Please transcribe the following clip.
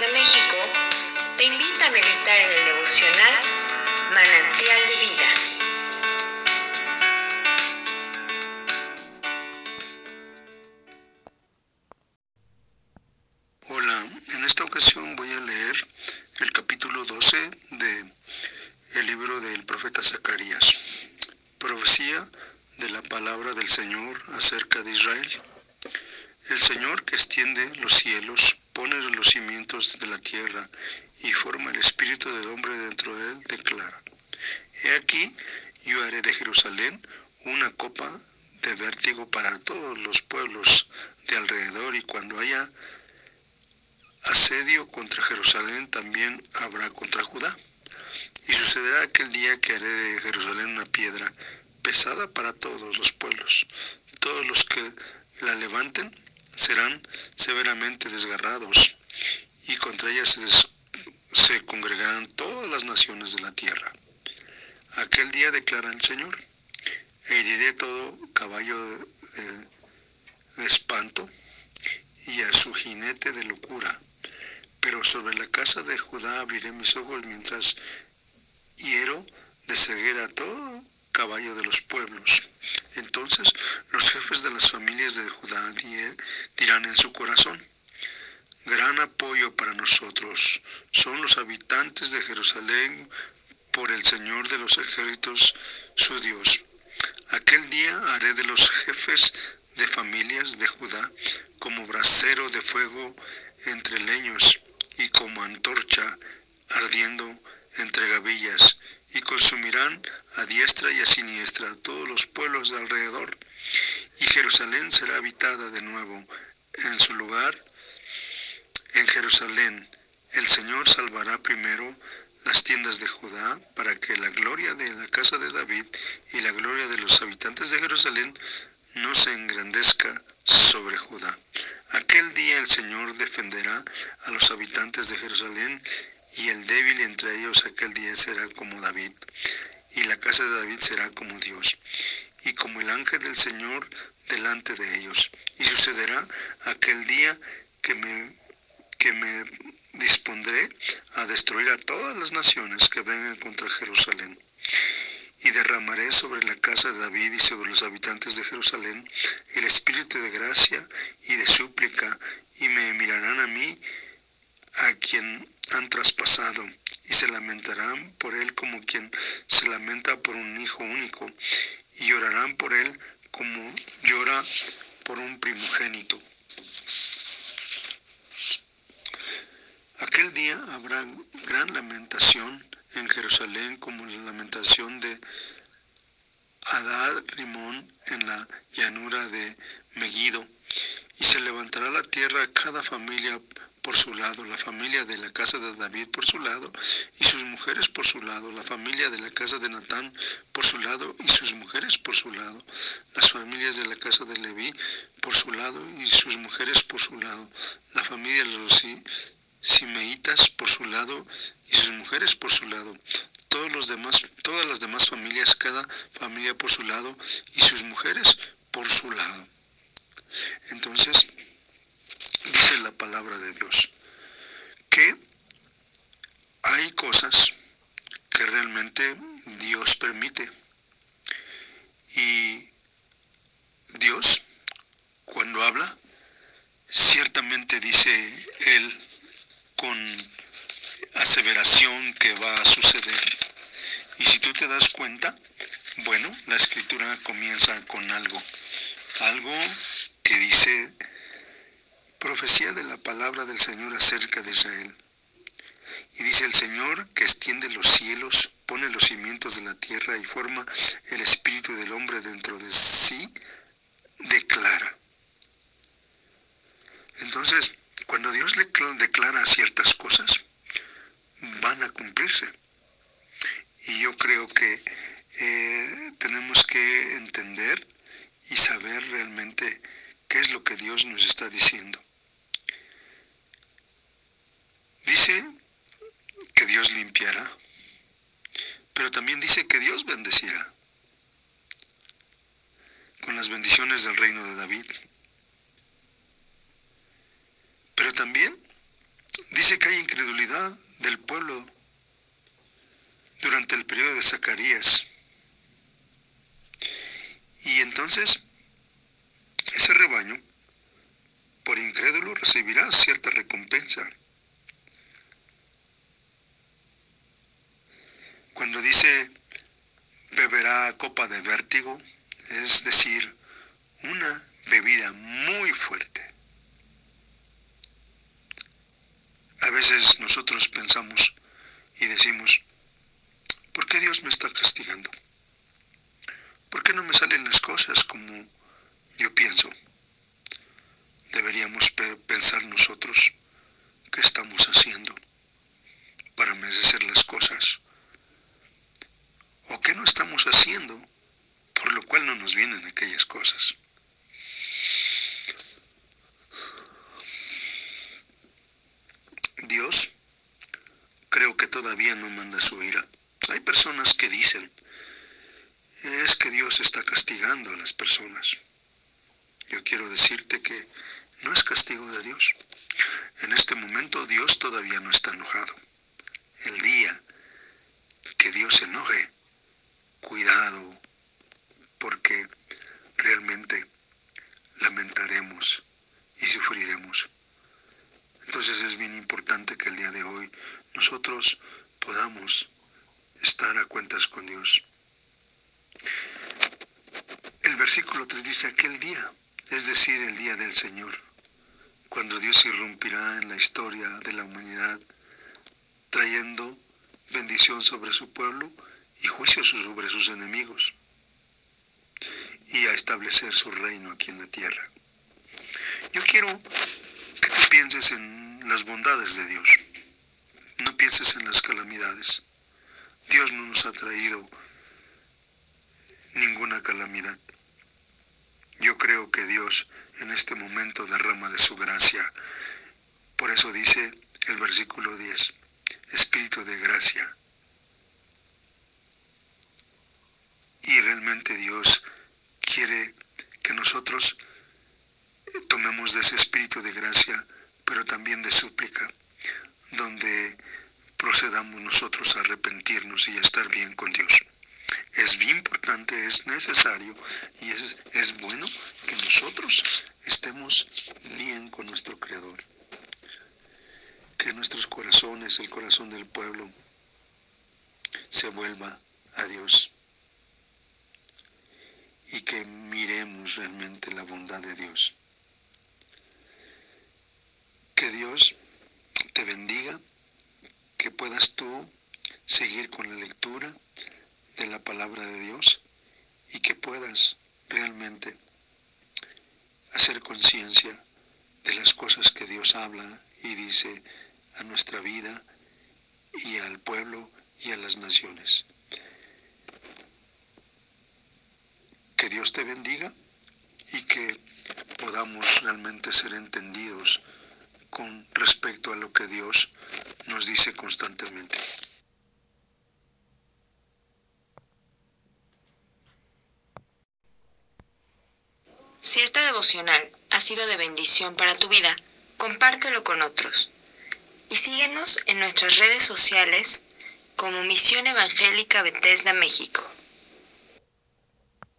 desde México, te invita a meditar en el devocional Manantial de Vida. Hola, en esta ocasión voy a leer el capítulo 12 de el libro del profeta Zacarías. Profecía de la palabra del Señor acerca de Israel. El Señor que extiende los cielos, pone los cimientos de la tierra y forma el espíritu del hombre dentro de él, declara. He aquí, yo haré de Jerusalén una copa de vértigo para todos los pueblos de alrededor y cuando haya asedio contra Jerusalén también habrá contra Judá. Y sucederá aquel día que haré de Jerusalén una piedra pesada para todos los pueblos. Todos los que la levanten serán severamente desgarrados, y contra ella se, congregarán todas las naciones de la tierra. Aquel día declara el Señor, heriré todo caballo de, de espanto y a su jinete de locura, pero sobre la casa de Judá abriré mis ojos mientras hiero de ceguera todo caballo de los pueblos. Entonces los jefes de las familias de Judá dirán en su corazón, gran apoyo para nosotros son los habitantes de Jerusalén por el Señor de los ejércitos, su Dios. Aquel día haré de los jefes de familias de Judá como brasero de fuego entre leños y como antorcha ardiendo entre gavillas a diestra y a siniestra todos los pueblos de alrededor, y Jerusalén será habitada de nuevo en su lugar. En Jerusalén el Señor salvará primero las tiendas de Judá para que la gloria de la casa de David y la gloria de los habitantes de Jerusalén no se engrandezca sobre Judá. Aquel día el Señor defenderá a los habitantes de Jerusalén y el débil entre ellos aquel día será como David, y la casa de David será como Dios, y como el ángel del Señor delante de ellos. Y sucederá aquel día que me, que me dispondré a destruir a todas las naciones que vengan contra Jerusalén. Y derramaré sobre la casa de David y sobre los habitantes de Jerusalén el espíritu de gracia y de súplica, y me mirarán a mí, a quien han traspasado y se lamentarán por él como quien se lamenta por un hijo único y llorarán por él como llora por un primogénito. Aquel día habrá gran lamentación en Jerusalén como la lamentación de Adad Rimón en la llanura de Megiddo, y se levantará la tierra cada familia por su lado, la familia de la casa de David por su lado, y sus mujeres por su lado, la familia de la casa de Natán por su lado, y sus mujeres por su lado, las familias de la casa de Leví por su lado, y sus mujeres por su lado, la familia de los Simeitas por su lado, y sus mujeres por su lado, todos los demás, todas las demás familias, cada familia por su lado, y sus mujeres por su lado. Entonces, dice la palabra de Dios, que hay cosas que realmente Dios permite. Y Dios, cuando habla, ciertamente dice Él con aseveración que va a suceder. Y si tú te das cuenta, bueno, la escritura comienza con algo, algo que dice profecía de la palabra del Señor acerca de Israel. Y dice el Señor que extiende los cielos, pone los cimientos de la tierra y forma el espíritu del hombre dentro de sí, declara. Entonces, cuando Dios le declara ciertas cosas, van a cumplirse. Y yo creo que eh, tenemos que entender y saber realmente qué es lo que Dios nos está diciendo. Dice que Dios limpiará, pero también dice que Dios bendecirá con las bendiciones del reino de David. Pero también Dice que hay incredulidad del pueblo durante el periodo de Zacarías. Y entonces, ese rebaño, por incrédulo, recibirá cierta recompensa. Cuando dice beberá copa de vértigo, es decir, una bebida muy fuerte. A veces nosotros pensamos y decimos, ¿por qué Dios me está castigando? ¿Por qué no me salen las cosas como yo pienso? Deberíamos pensar nosotros qué estamos haciendo para merecer las cosas o qué no estamos haciendo por lo cual no nos vienen aquellas cosas. Dios creo que todavía no manda su ira. Hay personas que dicen, es que Dios está castigando a las personas. Yo quiero decirte que no es castigo de Dios. En este momento Dios todavía no está enojado. El día que Dios se enoje, cuidado, porque realmente lamentaremos y sufriremos. Entonces es bien importante que el día de hoy nosotros podamos estar a cuentas con Dios. El versículo 3 dice aquel día, es decir, el día del Señor, cuando Dios irrumpirá en la historia de la humanidad, trayendo bendición sobre su pueblo y juicio sobre sus enemigos, y a establecer su reino aquí en la tierra. Yo quiero que tú pienses en las bondades de Dios, no pienses en las calamidades. Dios no nos ha traído ninguna calamidad. Yo creo que Dios en este momento derrama de su gracia. Por eso dice el versículo 10, Espíritu de gracia. Y realmente Dios quiere que nosotros tomemos de ese espíritu de gracia, pero también de súplica, donde procedamos nosotros a arrepentirnos y a estar bien con Dios es bien importante, es necesario y es, es bueno que nosotros estemos bien con nuestro Creador. Que nuestros corazones, el corazón del pueblo, se vuelva a Dios y que miremos realmente la bondad de Dios. Que Dios te bendiga, que puedas tú seguir con la lectura de la palabra de Dios y que puedas realmente hacer conciencia de las cosas que Dios habla y dice a nuestra vida y al pueblo y a las naciones. Que Dios te bendiga y que podamos realmente ser entendidos con respecto a lo que Dios nos dice constantemente. Si esta devocional ha sido de bendición para tu vida, compártelo con otros. Y síguenos en nuestras redes sociales como Misión Evangélica Bethesda México.